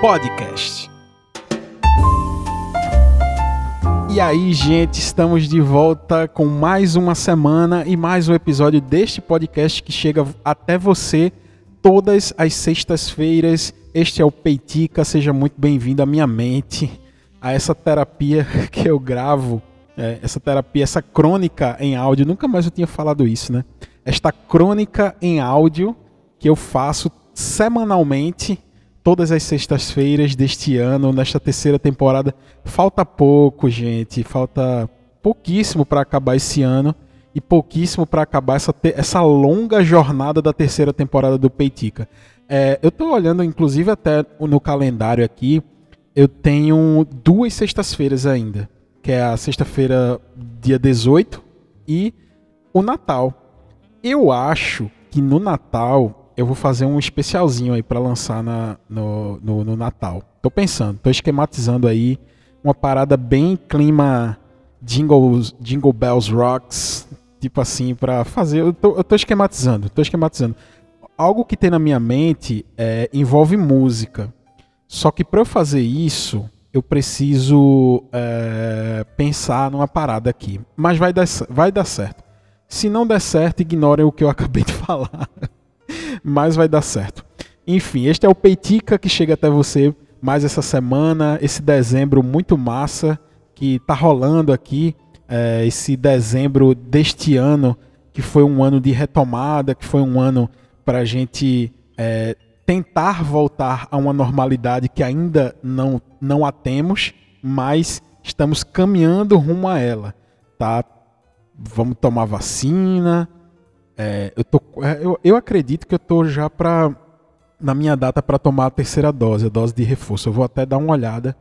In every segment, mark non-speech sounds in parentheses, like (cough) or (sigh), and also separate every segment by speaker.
Speaker 1: Podcast. E aí, gente, estamos de volta com mais uma semana e mais um episódio deste podcast que chega até você todas as sextas-feiras. Este é o Peitica, seja muito bem-vindo à minha mente, a essa terapia (laughs) que eu gravo, é, essa terapia, essa crônica em áudio. Nunca mais eu tinha falado isso, né? Esta crônica em áudio que eu faço semanalmente, todas as sextas-feiras deste ano, nesta terceira temporada. Falta pouco, gente, falta pouquíssimo para acabar esse ano e pouquíssimo para acabar essa, essa longa jornada da terceira temporada do Peitica. É, eu estou olhando, inclusive, até no calendário aqui, eu tenho duas sextas-feiras ainda, que é a sexta-feira, dia 18, e o Natal. Eu acho que no Natal eu vou fazer um especialzinho aí para lançar na, no, no, no, Natal. Tô pensando, tô esquematizando aí uma parada bem clima Jingle, Jingle Bells Rocks, tipo assim, para fazer. Eu tô, eu tô esquematizando, tô esquematizando. Algo que tem na minha mente é, envolve música. Só que para eu fazer isso, eu preciso é, pensar numa parada aqui. Mas vai dar, vai dar certo. Se não der certo, ignorem o que eu (laughs) acabei de falar mas vai dar certo. Enfim, este é o Peitica que chega até você mais essa semana, esse dezembro muito massa que tá rolando aqui, é, esse dezembro deste ano, que foi um ano de retomada, que foi um ano para a gente é, tentar voltar a uma normalidade que ainda não, não a temos, mas estamos caminhando rumo a ela, tá? Vamos tomar vacina, é, eu, tô, é, eu, eu acredito que eu tô já para na minha data para tomar a terceira dose, a dose de reforço. Eu vou até dar uma olhada,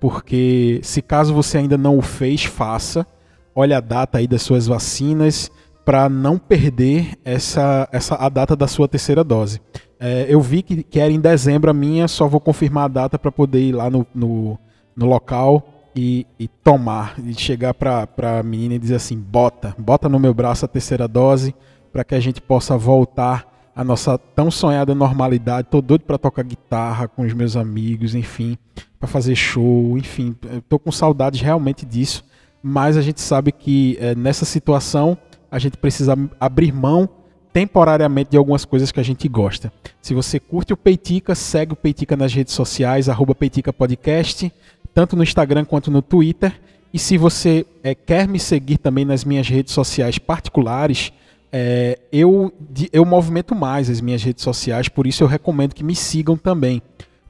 Speaker 1: porque se caso você ainda não o fez, faça. Olha a data aí das suas vacinas para não perder essa, essa a data da sua terceira dose. É, eu vi que, que era em dezembro a minha, só vou confirmar a data para poder ir lá no, no, no local e, e, tomar, e chegar para a menina e dizer assim: bota, bota no meu braço a terceira dose para que a gente possa voltar à nossa tão sonhada normalidade. Tô doido para tocar guitarra com os meus amigos, enfim, para fazer show, enfim, tô com saudades realmente disso. Mas a gente sabe que é, nessa situação a gente precisa abrir mão temporariamente de algumas coisas que a gente gosta. Se você curte o Peitica, segue o Peitica nas redes sociais, arroba Peitica Podcast, tanto no Instagram quanto no Twitter. E se você é, quer me seguir também nas minhas redes sociais particulares, é, eu, eu movimento mais as minhas redes sociais, por isso eu recomendo que me sigam também.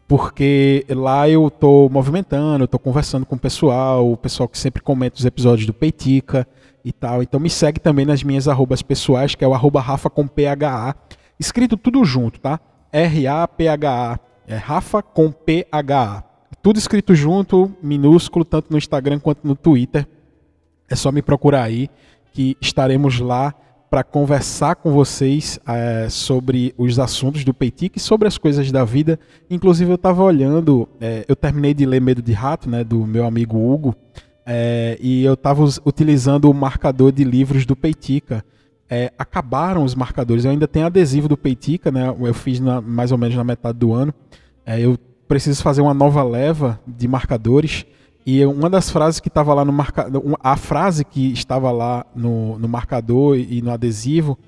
Speaker 1: Porque lá eu estou movimentando, eu estou conversando com o pessoal, o pessoal que sempre comenta os episódios do Peitica e tal. Então me segue também nas minhas arrobas pessoais, que é o arroba Rafa com PHA. Escrito tudo junto, tá? R-A-P-H-A. É Rafa com PHA. Tudo escrito junto, minúsculo, tanto no Instagram quanto no Twitter. É só me procurar aí, que estaremos lá para conversar com vocês é, sobre os assuntos do Peitic e sobre as coisas da vida. Inclusive, eu estava olhando, é, eu terminei de ler Medo de Rato, né, do meu amigo Hugo, é, e eu estava utilizando o marcador de livros do Peitica. Acabaram os marcadores, eu ainda tenho adesivo do Peitica, né, eu fiz na, mais ou menos na metade do ano. Eu preciso fazer uma nova leva de marcadores. E uma das frases que estava lá no marcador, a frase que estava lá no, no marcador e no adesivo,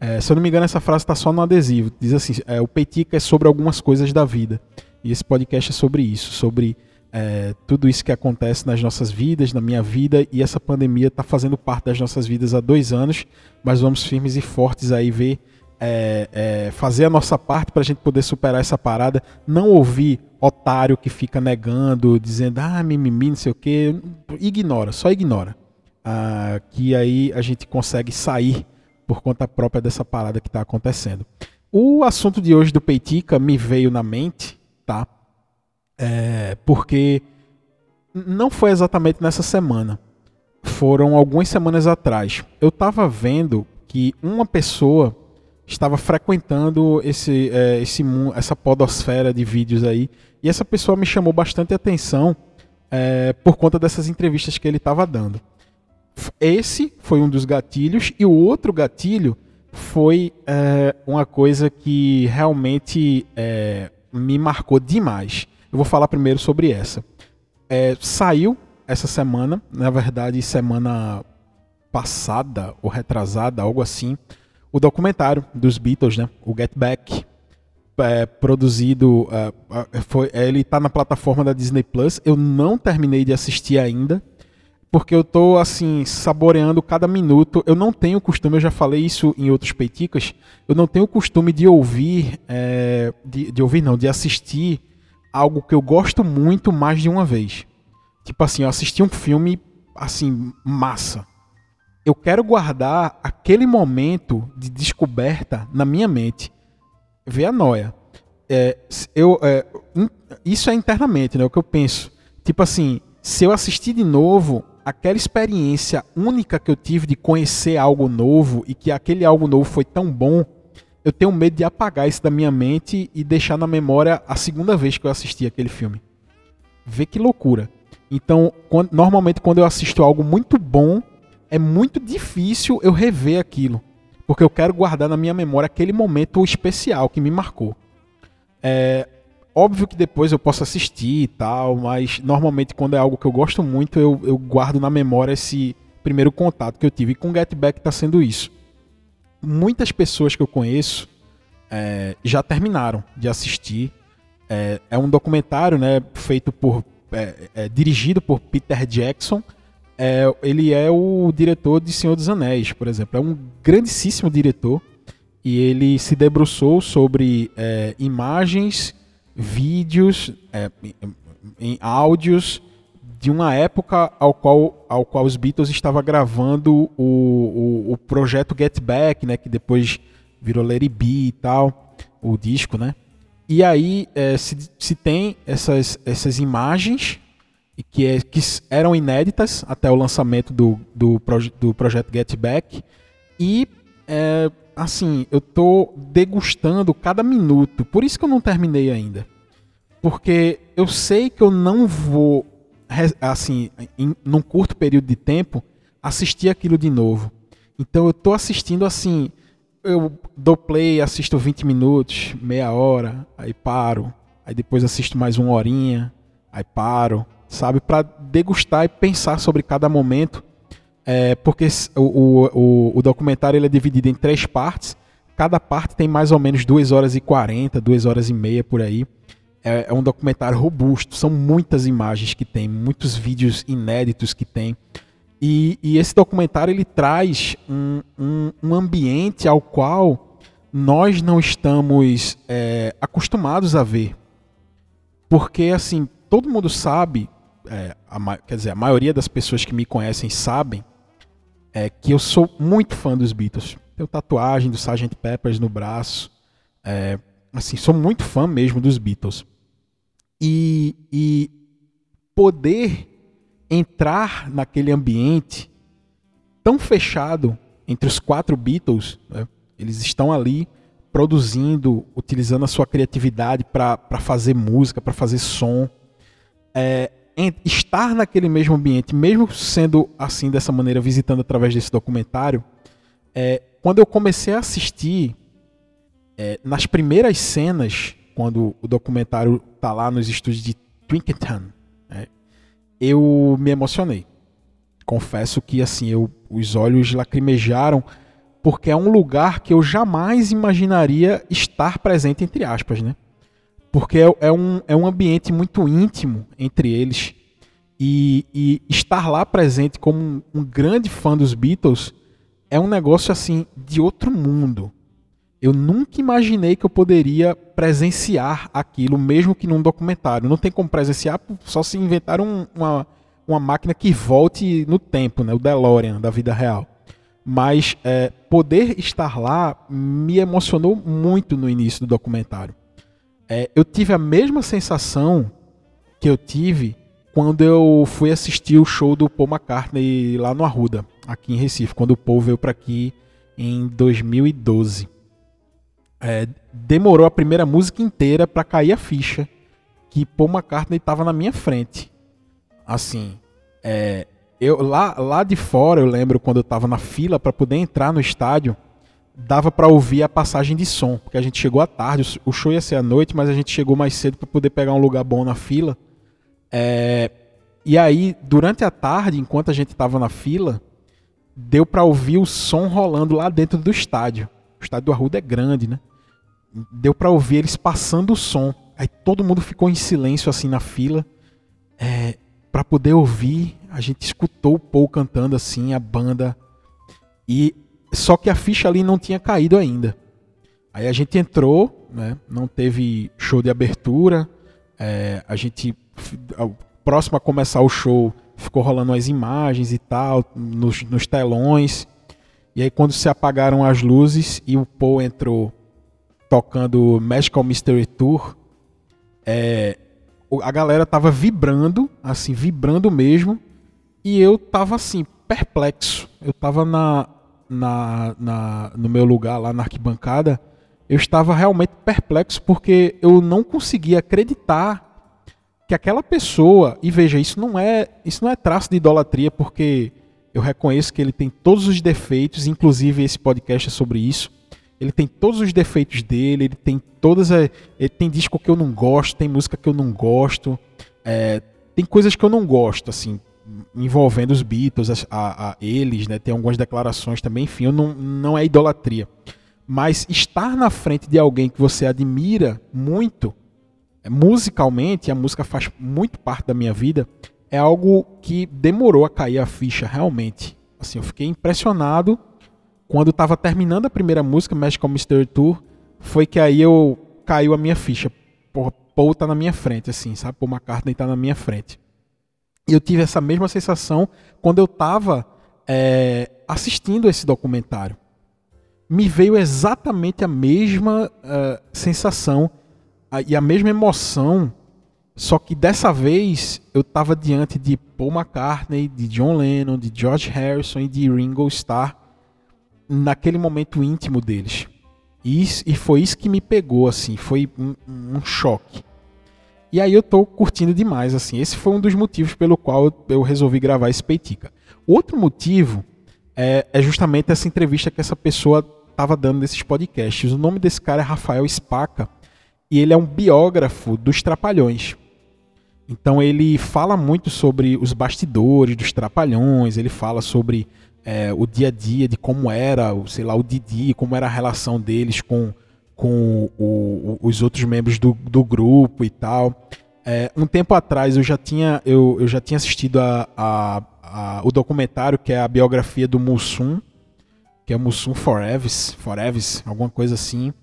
Speaker 1: é, se eu não me engano, essa frase está só no adesivo. Diz assim: é, o Peitica é sobre algumas coisas da vida. E esse podcast é sobre isso, sobre é, tudo isso que acontece nas nossas vidas, na minha vida, e essa pandemia está fazendo parte das nossas vidas há dois anos, mas vamos firmes e fortes aí ver, é, é, fazer a nossa parte para a gente poder superar essa parada, não ouvir otário que fica negando, dizendo, ah, mimimi, não sei o quê. Ignora, só ignora. Ah, que aí a gente consegue sair por conta própria dessa parada que está acontecendo. O assunto de hoje do Peitica me veio na mente, tá? É, porque não foi exatamente nessa semana. Foram algumas semanas atrás. Eu estava vendo que uma pessoa estava frequentando esse, é, esse, essa podosfera de vídeos aí. E essa pessoa me chamou bastante atenção é, por conta dessas entrevistas que ele estava dando. Esse foi um dos gatilhos, e o outro gatilho foi é, uma coisa que realmente é, me marcou demais. Eu vou falar primeiro sobre essa. É, saiu essa semana, na verdade, semana passada ou retrasada, algo assim, o documentário dos Beatles, né? O Get Back, é, produzido, é, foi, ele está na plataforma da Disney Plus. Eu não terminei de assistir ainda, porque eu tô assim saboreando cada minuto. Eu não tenho costume, eu já falei isso em outros peiticas. Eu não tenho costume de ouvir, é, de, de ouvir não, de assistir algo que eu gosto muito mais de uma vez. Tipo assim, eu assisti um filme assim massa eu quero guardar aquele momento de descoberta na minha mente. Vê a noia. É, eu, é, isso é internamente, né? O que eu penso. Tipo assim, se eu assistir de novo, aquela experiência única que eu tive de conhecer algo novo e que aquele algo novo foi tão bom, eu tenho medo de apagar isso da minha mente e deixar na memória a segunda vez que eu assisti aquele filme. Vê que loucura. Então, quando, normalmente quando eu assisto algo muito bom, é muito difícil eu rever aquilo. Porque eu quero guardar na minha memória aquele momento especial que me marcou. É óbvio que depois eu posso assistir e tal, mas normalmente quando é algo que eu gosto muito, eu, eu guardo na memória esse primeiro contato que eu tive. E com Get Back está sendo isso. Muitas pessoas que eu conheço é, já terminaram de assistir. É, é, um documentário né, feito por. É, é dirigido por Peter Jackson é, ele é o diretor de Senhor dos Anéis, por exemplo. É um grandíssimo diretor e ele se debruçou sobre é, imagens, vídeos, é, em áudios de uma época ao qual, ao qual os Beatles estavam gravando o, o, o projeto Get Back, né, que depois virou Let It Be e tal, o disco, né? E aí é, se, se tem essas, essas imagens que, é, que eram inéditas até o lançamento do, do, proje do projeto Get Back. E, é, assim, eu tô degustando cada minuto. Por isso que eu não terminei ainda. Porque eu sei que eu não vou, assim, em, num curto período de tempo, assistir aquilo de novo. Então eu tô assistindo assim. Eu dou play, assisto 20 minutos, meia hora, aí paro. Aí depois assisto mais uma horinha, aí paro sabe? Para degustar e pensar sobre cada momento. É, porque o, o, o documentário ele é dividido em três partes. Cada parte tem mais ou menos 2 horas e 40, 2 horas e meia por aí. É, é um documentário robusto, são muitas imagens que tem, muitos vídeos inéditos que tem. E, e esse documentário ele traz um, um, um, ambiente ao qual nós não estamos é, acostumados a ver. Porque, assim, todo mundo sabe é, a, quer dizer, a maioria das pessoas que me conhecem sabem é que eu sou muito fã dos Beatles. Tenho tatuagem do Sgt. Peppers no braço. É, assim, sou muito fã mesmo dos Beatles. E, e poder entrar naquele ambiente tão fechado entre os quatro Beatles, né? eles estão ali produzindo, utilizando a sua criatividade para fazer música, para fazer som. É, estar naquele mesmo ambiente, mesmo sendo assim dessa maneira, visitando através desse documentário, é, quando eu comecei a assistir, é, nas primeiras cenas, quando o documentário tá lá nos estúdios de Twinketon, é, eu me emocionei. Confesso que assim, eu, os olhos lacrimejaram, porque é um lugar que eu jamais imaginaria estar presente, entre aspas, né? Porque é, é, um, é um ambiente muito íntimo entre eles. E, e estar lá presente como um, um, grande fã dos Beatles é um negócio assim de outro mundo. Eu nunca imaginei que eu poderia presenciar aquilo, mesmo que num documentário. Não tem como presenciar, só se inventar um, uma, uma máquina que volte no tempo, né? o DeLorean da vida real. Mas é, poder estar lá me emocionou muito no início do documentário é, eu tive a mesma sensação que eu tive quando eu fui assistir o show do Paul McCartney lá no Arruda, aqui em Recife, quando o Paul veio para aqui em 2012. É, demorou a primeira música inteira para cair a ficha que Paul McCartney estava na minha frente. Assim, é, eu lá, lá de fora eu lembro quando eu estava na fila para poder entrar no estádio, dava para ouvir a passagem de som, porque a gente chegou à tarde, o show ia ser à noite, mas a gente chegou mais cedo para poder pegar um lugar bom na fila. É, e aí, durante a tarde, enquanto a gente estava na fila, deu para ouvir o som rolando lá dentro do estádio. O estádio do Arruda é grande, né? Deu para ouvir eles passando o som. Aí todo mundo ficou em silêncio assim na fila, é, para poder ouvir. A gente escutou o Paul cantando assim, a banda. E só que a ficha ali não tinha caído ainda. Aí a gente entrou, né? Não teve show de abertura. É, a gente próximo a começar o show ficou rolando as imagens e tal nos, nos telões. E aí quando se apagaram as luzes e o Paul entrou tocando Magical Mystery Tour, é, a galera tava vibrando, assim, vibrando mesmo, e eu tava assim, perplexo. Eu tava na, na, na, no meu lugar lá na arquibancada, eu estava realmente perplexo porque eu não conseguia acreditar que aquela pessoa, e veja, isso não é, isso não é traço de idolatria, porque eu reconheço que ele tem todos os defeitos, inclusive esse podcast é sobre isso. Ele tem todos os defeitos dele, ele tem todas as, ele tem disco que eu não gosto, tem música que eu não gosto, é, tem coisas que eu não gosto, assim, envolvendo os Beatles, a, a, eles, né? Tem algumas declarações também, enfim, eu não, não é idolatria. Mas estar na frente de alguém que você admira muito, é, musicalmente, a música faz muito parte da minha vida, é algo que demorou a cair a ficha realmente. Assim, eu fiquei impressionado quando estava terminando a primeira música, Magical Mystery Tour, foi que aí eu caiu a minha ficha. Porra, Paul tá na minha frente, assim, sabe? Paul McCartney tá na minha frente. E eu tive essa mesma sensação quando eu estava é, assistindo esse documentário. Me veio exatamente a mesma uh, sensação a, e a mesma emoção, só que dessa vez eu estava diante de Paul McCartney, de John Lennon, de George Harrison e de Ringo Starr naquele momento íntimo deles. E, e foi isso que me pegou, assim, foi um, um choque. E aí eu tô curtindo demais, assim. Esse foi um dos motivos pelo qual eu resolvi gravar esse Peitica. Outro motivo é, é justamente essa entrevista que essa pessoa estava dando nesses podcasts. O nome desse cara é Rafael Spaca e ele é um biógrafo dos Trapalhões. Então ele fala muito sobre os bastidores dos Trapalhões, ele fala sobre é, o dia a dia de como era, sei lá, o Didi, como era a relação deles com com o, os outros membros do, do grupo e tal. É, um tempo atrás eu já tinha, eu, eu já tinha assistido a, a, a, o documentário que é a biografia do Mussum, que é Mussum Forever, Forever, alguma coisa assim.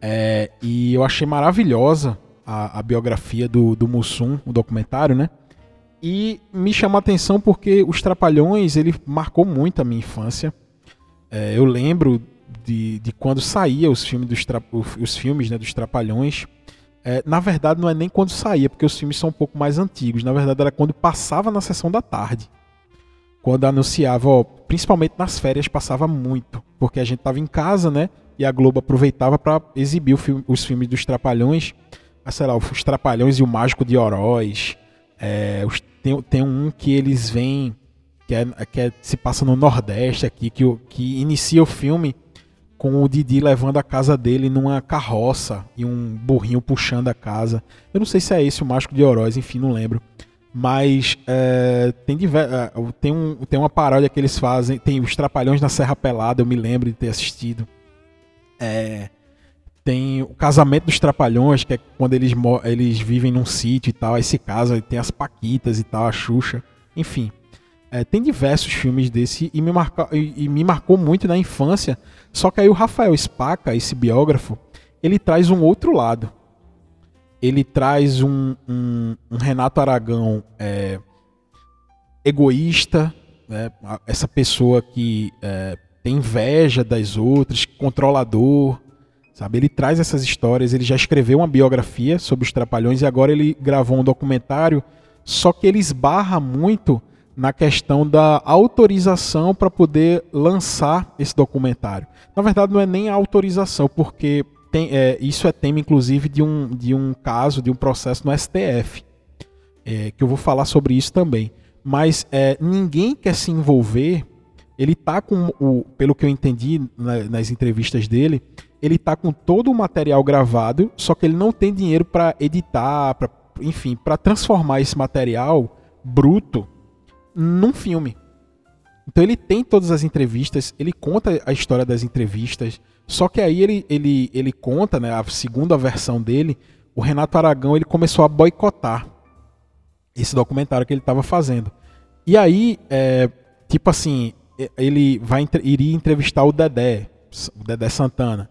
Speaker 1: É, e eu achei maravilhosa a, a biografia do, do Mussum, o documentário, né? E me chamou a atenção porque Os Trapalhões, ele marcou muito a minha infância. É, eu lembro de, de quando saía os filmes dos, tra, os filmes, né, dos Trapalhões. É, na verdade, não é nem quando saía, porque os filmes são um pouco mais antigos. Na verdade, era quando passava na sessão da tarde. Quando anunciava, ó, principalmente nas férias, passava muito. Porque a gente estava em casa, né? E a Globo aproveitava para exibir filme, os filmes dos Trapalhões. Ah, sei lá, os Trapalhões e o Mágico de Oroz. É, os, tem, tem um que eles vêm, que, é, que é, se passa no Nordeste aqui, que, que inicia o filme com o Didi levando a casa dele numa carroça e um burrinho puxando a casa. Eu não sei se é esse o Mágico de Oroz, enfim, não lembro. Mas é, tem, diver... É, tem, um, tem uma paródia que eles fazem. Tem os Trapalhões na Serra Pelada, eu me lembro de ter assistido. É, tem o casamento dos Trapalhões, que é quando eles, eles vivem num sítio e tal, aí se casam, e tem as Paquitas e tal, a Xuxa. Enfim, é, tem diversos filmes desse e me, marca, e, e me marcou muito na infância. Só que aí o Rafael Spaca, esse biógrafo, ele traz um outro lado. Ele traz um, um, um Renato Aragão é, egoísta, né? essa pessoa que é, tem inveja das outras, controlador, sabe? Ele traz essas histórias. Ele já escreveu uma biografia sobre os Trapalhões e agora ele gravou um documentário. Só que ele esbarra muito na questão da autorização para poder lançar esse documentário. Na verdade, não é nem a autorização, porque tem, é, isso é tema, inclusive, de um, de um caso, de um processo no STF, é, que eu vou falar sobre isso também. Mas é, ninguém quer se envolver. ele tá com o, pelo que eu entendi nas entrevistas dele, ele tá com todo o material gravado, só que ele não tem dinheiro para editar, para enfim, para transformar esse material bruto num filme. Então ele tem todas as entrevistas, ele conta a história das entrevistas, só que aí ele, ele, ele conta, né, a segunda versão dele, o Renato Aragão ele começou a boicotar esse documentário que ele estava fazendo. E aí, é, tipo assim, ele vai iria entrevistar o Dedé, o Dedé Santana.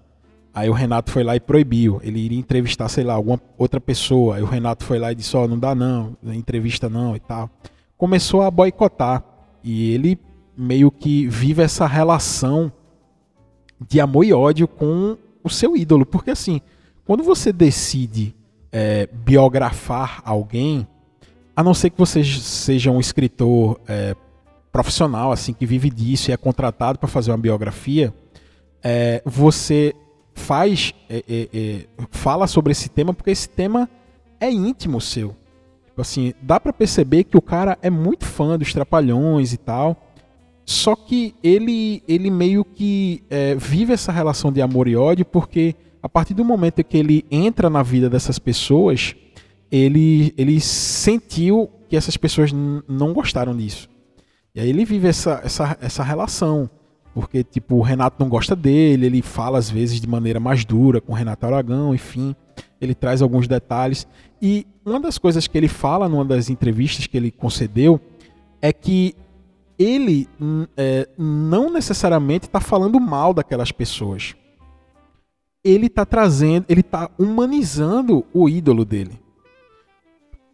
Speaker 1: Aí o Renato foi lá e proibiu. Ele iria entrevistar, sei lá, alguma outra pessoa. Aí o Renato foi lá e disse: Ó, oh, não dá não, entrevista não e tal. Começou a boicotar. E ele meio que vive essa relação de amor e ódio com o seu ídolo. Porque assim, quando você decide é, biografar alguém, a não ser que você seja um escritor é, profissional, assim, que vive disso e é contratado para fazer uma biografia, é, você faz, é, é, é, fala sobre esse tema porque esse tema é íntimo seu. Tipo assim, dá para perceber que o cara é muito fã dos Trapalhões e tal, só que ele, ele meio que é, vive essa relação de amor e ódio porque a partir do momento que ele entra na vida dessas pessoas, ele, ele sentiu que essas pessoas não gostaram disso. E aí ele vive essa, essa, essa relação. Porque, tipo, o Renato não gosta dele, ele fala às vezes de maneira mais dura com o Renato Aragão, enfim. Ele traz alguns detalhes. E uma das coisas que ele fala numa das entrevistas que ele concedeu é que ele é, não necessariamente está falando mal daquelas pessoas. Ele está trazendo, ele está humanizando o ídolo dele.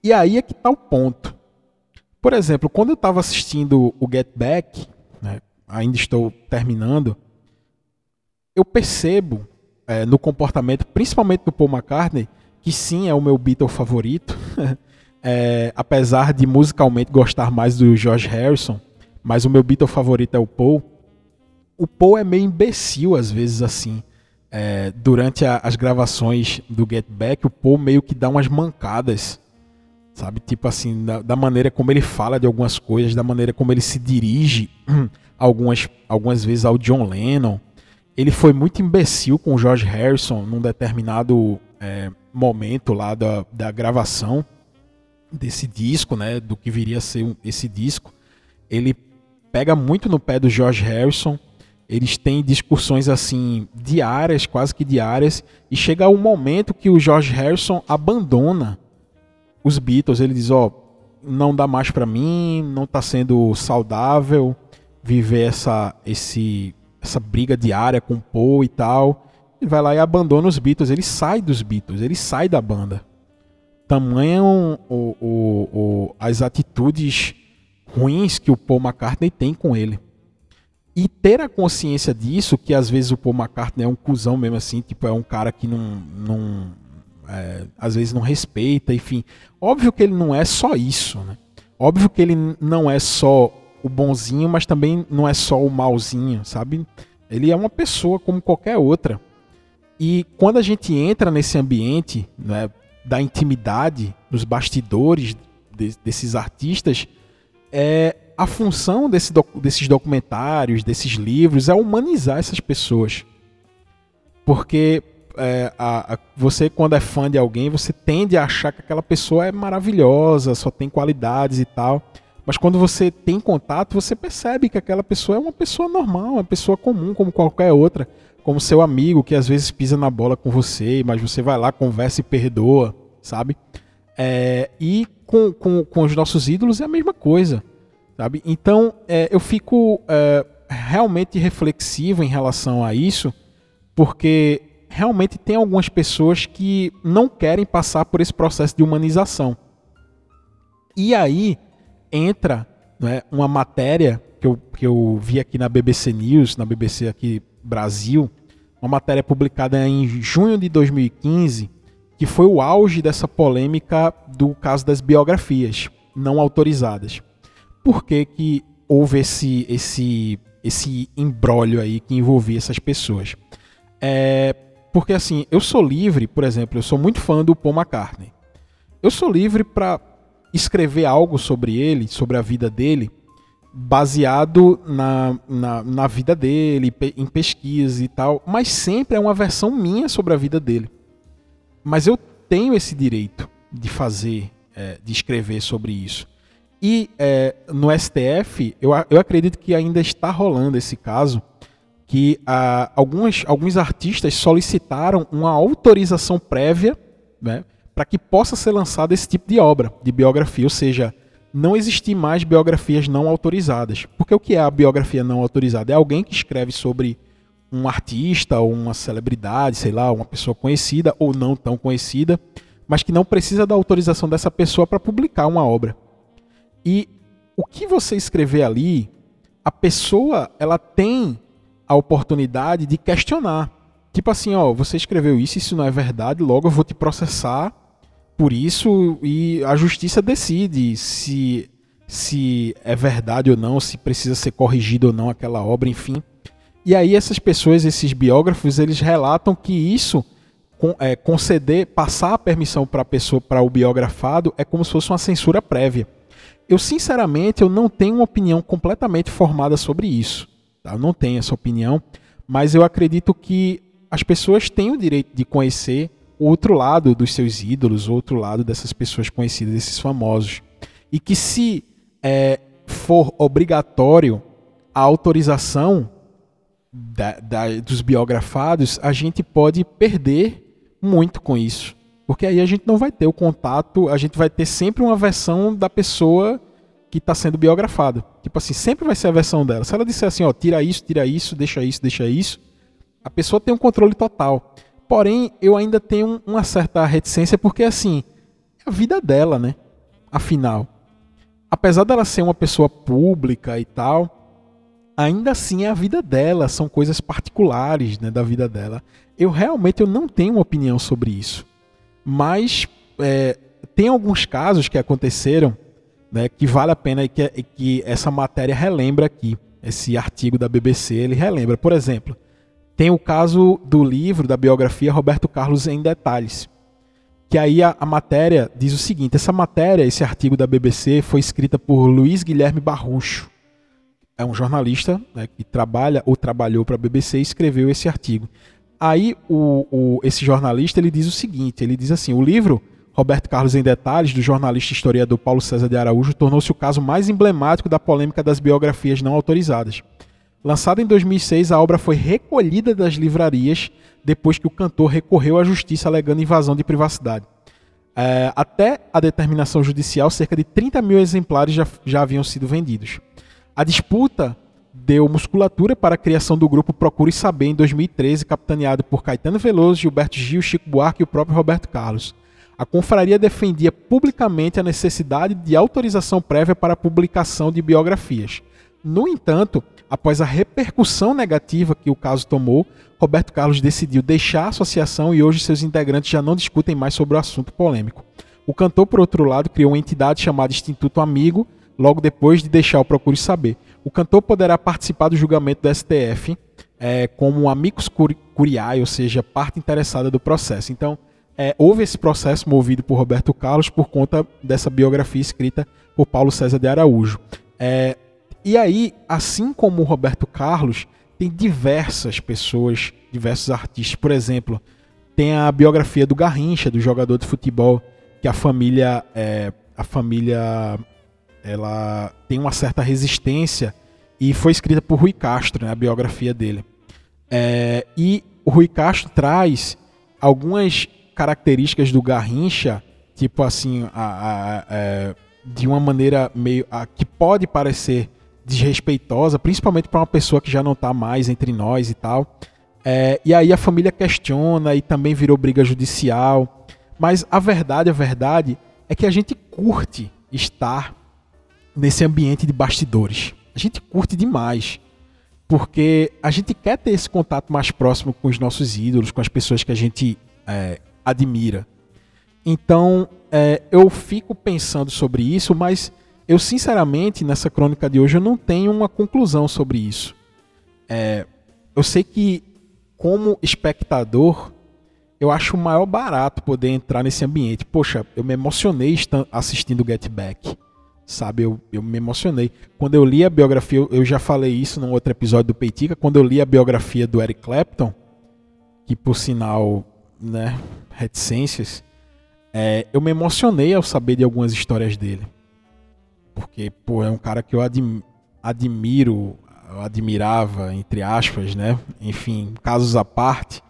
Speaker 1: E aí é que está o ponto. Por exemplo, quando eu estava assistindo o Get Back, né, ainda estou terminando, eu percebo é, no comportamento, principalmente do Paul McCartney, que sim é o meu Beatle favorito, (laughs) é, apesar de musicalmente gostar mais do George Harrison, mas o meu Beatle favorito é o Paul. O Paul é meio imbecil às vezes assim. É, durante a, as gravações do Get Back, o Paul meio que dá umas mancadas sabe? Tipo assim, da, da, maneira como ele fala de algumas coisas, da maneira como ele se dirige (clears throat) algumas, algumas vezes ao John Lennon. Ele foi muito imbecil com o George Harrison num determinado é, momento lá da, da gravação desse disco, né? Do que viria a ser esse disco. Ele pega muito no pé do George Harrison. Eles têm discussões assim diárias, quase que diárias, e chega um momento que o George Harrison abandona os Beatles, ele diz, ó, oh, não dá mais para mim, não está sendo saudável viver essa esse essa briga diária com o Paul e tal. Ele vai lá e abandona os Beatles, ele sai dos Beatles, ele sai da banda. Tamanho o, o, o, as atitudes ruins que o Paul McCartney tem com ele. E ter a consciência disso, que às vezes o Paul McCartney é um cuzão mesmo assim, tipo, é um cara que não, não, é, às vezes não respeita, enfim. Óbvio que ele não é só isso, né? Óbvio que ele não é só o bonzinho, mas também não é só o malzinho, sabe? Ele é uma pessoa como qualquer outra. E quando a gente entra nesse ambiente né, da intimidade, nos bastidores de, desses artistas, é, a função desse desses documentários, desses livros, é humanizar essas pessoas. Porque é, a, a, você, quando é fã de alguém, você tende a achar que aquela pessoa é maravilhosa, só tem qualidades e tal. Mas quando você tem contato, você percebe que aquela pessoa é uma pessoa normal, uma pessoa comum, como qualquer outra. Como seu amigo que às vezes pisa na bola com você, mas você vai lá, conversa e perdoa, sabe? É, e com, com, com os nossos ídolos é a mesma coisa, sabe? Então é, eu fico é, realmente reflexivo em relação a isso, porque realmente tem algumas pessoas que não querem passar por esse processo de humanização. E aí entra né, uma matéria que eu, que eu vi aqui na BBC News, na BBC aqui Brasil, uma matéria publicada em junho de 2015, que foi o auge dessa polêmica do caso das biografias não autorizadas. Por que, que houve esse, esse, esse embrólio aí que envolvia essas pessoas? É, porque assim, eu sou livre, por exemplo, eu sou muito fã do Paul McCartney. Eu sou livre para escrever algo sobre ele, sobre a vida dele, baseado na, na, na, vida dele, em pesquisa e tal, mas sempre é uma versão minha sobre a vida dele. Mas eu tenho esse direito de fazer, é, de escrever sobre isso. E é, no STF, eu, eu acredito que ainda está rolando esse caso, que ah, alguns, alguns artistas solicitaram uma autorização prévia né, para que possa ser lançado esse tipo de obra, de biografia, ou seja, não existir mais biografias não autorizadas. Porque o que é a biografia não autorizada? É alguém que escreve sobre um artista ou uma celebridade, sei lá, uma pessoa conhecida ou não tão conhecida, mas que não precisa da autorização dessa pessoa para publicar uma obra. E o que você escrever ali, a pessoa ela tem a oportunidade de questionar. Tipo assim, ó, você escreveu isso, isso não é verdade, logo eu vou te processar por isso e a justiça decide se se é verdade ou não, se precisa ser corrigido ou não aquela obra, enfim. E aí essas pessoas, esses biógrafos, eles relatam que isso é, conceder, passar a permissão para a pessoa, para o biografado, é como se fosse uma censura prévia. Eu sinceramente eu não tenho uma opinião completamente formada sobre isso. Tá? Eu não tenho essa opinião, mas eu acredito que as pessoas têm o direito de conhecer outro lado dos seus ídolos, outro lado dessas pessoas conhecidas, desses famosos. E que se é, for obrigatório a autorização da, da, dos biografados, a gente pode perder muito com isso. Porque aí a gente não vai ter o contato, a gente vai ter sempre uma versão da pessoa que está sendo biografada. Tipo assim, sempre vai ser a versão dela. Se ela disser assim, ó, tira isso, tira isso, deixa isso, deixa isso, a pessoa tem um controle total. Porém, eu ainda tenho uma certa reticência porque assim, é a vida dela, né? Afinal, apesar dela ser uma pessoa pública e tal, ainda assim é a vida dela, são coisas particulares né, da vida dela. Eu realmente eu não tenho uma opinião sobre isso. Mas é, tem alguns casos que aconteceram né, que vale a pena que, que essa matéria relembra aqui. Esse artigo da BBC ele relembra. Por exemplo, tem o caso do livro, da biografia Roberto Carlos em detalhes. Que aí a, a matéria diz o seguinte: essa matéria, esse artigo da BBC, foi escrita por Luiz Guilherme Barrucho é um jornalista né, que trabalha ou trabalhou para a BBC e escreveu esse artigo. Aí o, o, esse jornalista ele diz o seguinte: ele diz assim, o livro Roberto Carlos em Detalhes, do jornalista e historiador Paulo César de Araújo, tornou-se o caso mais emblemático da polêmica das biografias não autorizadas. Lançada em 2006, a obra foi recolhida das livrarias depois que o cantor recorreu à justiça alegando invasão de privacidade. É, até a determinação judicial, cerca de 30 mil exemplares já, já haviam sido vendidos. A disputa deu musculatura para a criação do grupo Procure Saber em 2013, capitaneado por Caetano Veloso, Gilberto Gil, Chico Buarque e o próprio Roberto Carlos. A confraria defendia publicamente a necessidade de autorização prévia para a publicação de biografias. No entanto, após a repercussão negativa que o caso tomou, Roberto Carlos decidiu deixar a associação e hoje seus integrantes já não discutem mais sobre o assunto polêmico. O cantor, por outro lado, criou uma entidade chamada Instituto Amigo, logo depois de deixar o Procure Saber. O cantor poderá participar do julgamento do STF é, como amicus curiae, ou seja, parte interessada do processo. Então, é, houve esse processo movido por Roberto Carlos por conta dessa biografia escrita por Paulo César de Araújo. É, e aí, assim como o Roberto Carlos, tem diversas pessoas, diversos artistas. Por exemplo, tem a biografia do Garrincha, do jogador de futebol, que a família, é, a família ela tem uma certa resistência e foi escrita por Rui Castro, né, a biografia dele. É, e o Rui Castro traz algumas características do Garrincha, tipo assim, a, a, a, é, de uma maneira meio que pode parecer desrespeitosa, principalmente para uma pessoa que já não está mais entre nós e tal. É, e aí a família questiona e também virou briga judicial. Mas a verdade, a verdade é que a gente curte estar nesse ambiente de bastidores. A gente curte demais, porque a gente quer ter esse contato mais próximo com os nossos ídolos, com as pessoas que a gente é, admira. Então, é, eu fico pensando sobre isso, mas eu sinceramente, nessa crônica de hoje, eu não tenho uma conclusão sobre isso. É, eu sei que, como espectador, eu acho o maior barato poder entrar nesse ambiente. Poxa, eu me emocionei assistindo Get Back sabe? Eu, eu me emocionei. Quando eu li a biografia, eu, já falei isso num outro episódio do Peitica, quando eu li a biografia do Eric Clapton, que por sinal, né, reticências, é, eu me emocionei ao saber de algumas histórias dele. Porque, pô, é um cara que eu admi admiro, eu admirava, entre aspas, né? Enfim, casos à parte.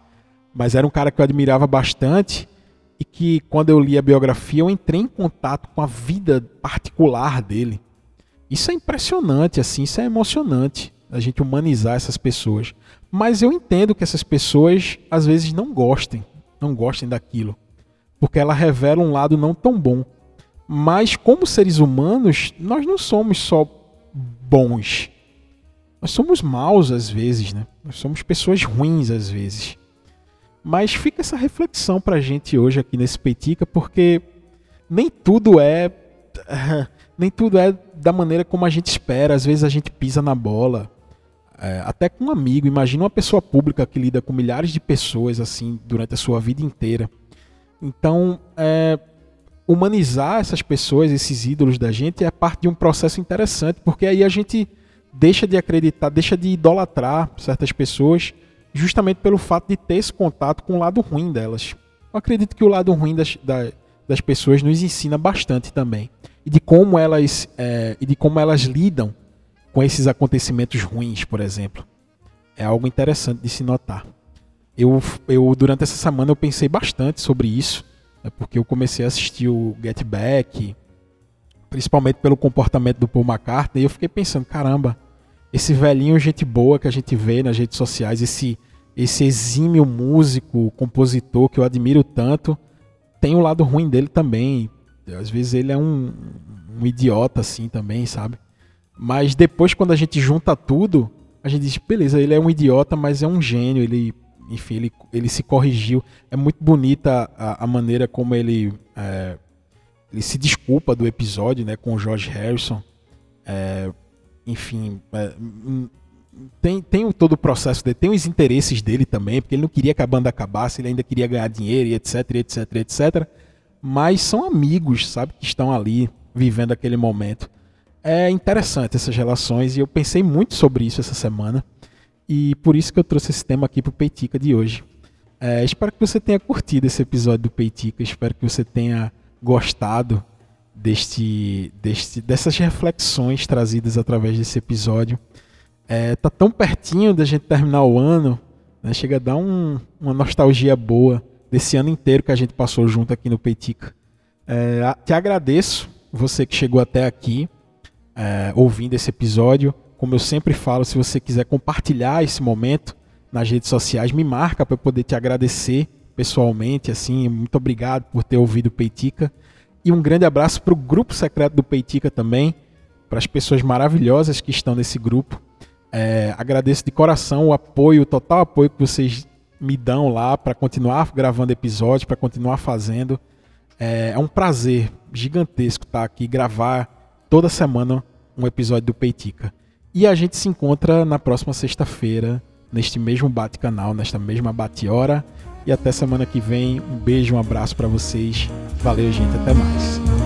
Speaker 1: Mas era um cara que eu admirava bastante e que quando eu li a biografia eu entrei em contato com a vida particular dele. Isso é impressionante, assim, isso é emocionante, a gente humanizar essas pessoas. Mas eu entendo que essas pessoas às vezes não gostem, não gostem daquilo, porque ela revela um lado não tão bom. Mas como seres humanos, nós não somos só bons. Nós somos maus às vezes, né? Nós somos pessoas ruins às vezes. Mas fica essa reflexão pra gente hoje aqui nesse Peitica, porque nem tudo é (laughs) nem tudo é da maneira como a gente espera. Às vezes a gente pisa na bola. É, até com um amigo. Imagina uma pessoa pública que lida com milhares de pessoas assim durante a sua vida inteira. Então, é, humanizar essas pessoas, esses ídolos da gente, é parte de um processo interessante, porque aí a gente deixa de acreditar, deixa de idolatrar certas pessoas justamente pelo fato de ter esse contato com o lado ruim delas. Eu acredito que o lado ruim das, da, das pessoas nos ensina bastante também. E de como elas, é, e de como elas lidam com esses acontecimentos ruins, por exemplo. É algo interessante de se notar. Eu, eu durante essa semana eu pensei bastante sobre isso, né, porque eu comecei a assistir o Get Back, principalmente pelo comportamento do Paul McCartney, e eu fiquei pensando, caramba, esse velhinho gente boa que a gente vê nas redes sociais, esse esse exímio músico, compositor que eu admiro tanto, tem o um lado ruim dele também. Às vezes ele é um, um idiota assim também, sabe? Mas depois quando a gente junta tudo, a gente diz, beleza, ele é um idiota, mas é um gênio, ele, enfim, ele, ele se corrigiu. É muito bonita a, a maneira como ele, é, ele se desculpa do episódio, né, com o George Harrison. É, enfim, é, tem, tem todo o processo dele, tem os interesses dele também, porque ele não queria que a banda acabasse, ele ainda queria ganhar dinheiro e etc, etc, etc. Mas são amigos, sabe, que estão ali vivendo aquele momento. É interessante essas relações e eu pensei muito sobre isso essa semana. E por isso que eu trouxe esse tema aqui para o Peitica de hoje. É, espero que você tenha curtido esse episódio do Peitica, espero que você tenha gostado deste, deste, dessas reflexões trazidas através desse episódio é, tá tão pertinho da gente terminar o ano, né, chega a dar um, uma nostalgia boa desse ano inteiro que a gente passou junto aqui no Peitica. É, te agradeço, você que chegou até aqui, é, ouvindo esse episódio. Como eu sempre falo, se você quiser compartilhar esse momento nas redes sociais, me marca para eu poder te agradecer pessoalmente. Assim, muito obrigado por ter ouvido o Peitica. E um grande abraço para o grupo secreto do Peitica também, para as pessoas maravilhosas que estão nesse grupo. É, agradeço de coração o apoio, o total apoio que vocês me dão lá para continuar gravando episódios, para continuar fazendo. É, é, um prazer gigantesco estar aqui gravar toda semana um episódio do Peitica. E a gente se encontra na próxima sexta-feira, neste mesmo bate-canal, nesta mesma bate-hora. E até semana que vem. Um beijo, um abraço para vocês. Valeu, gente. Até mais.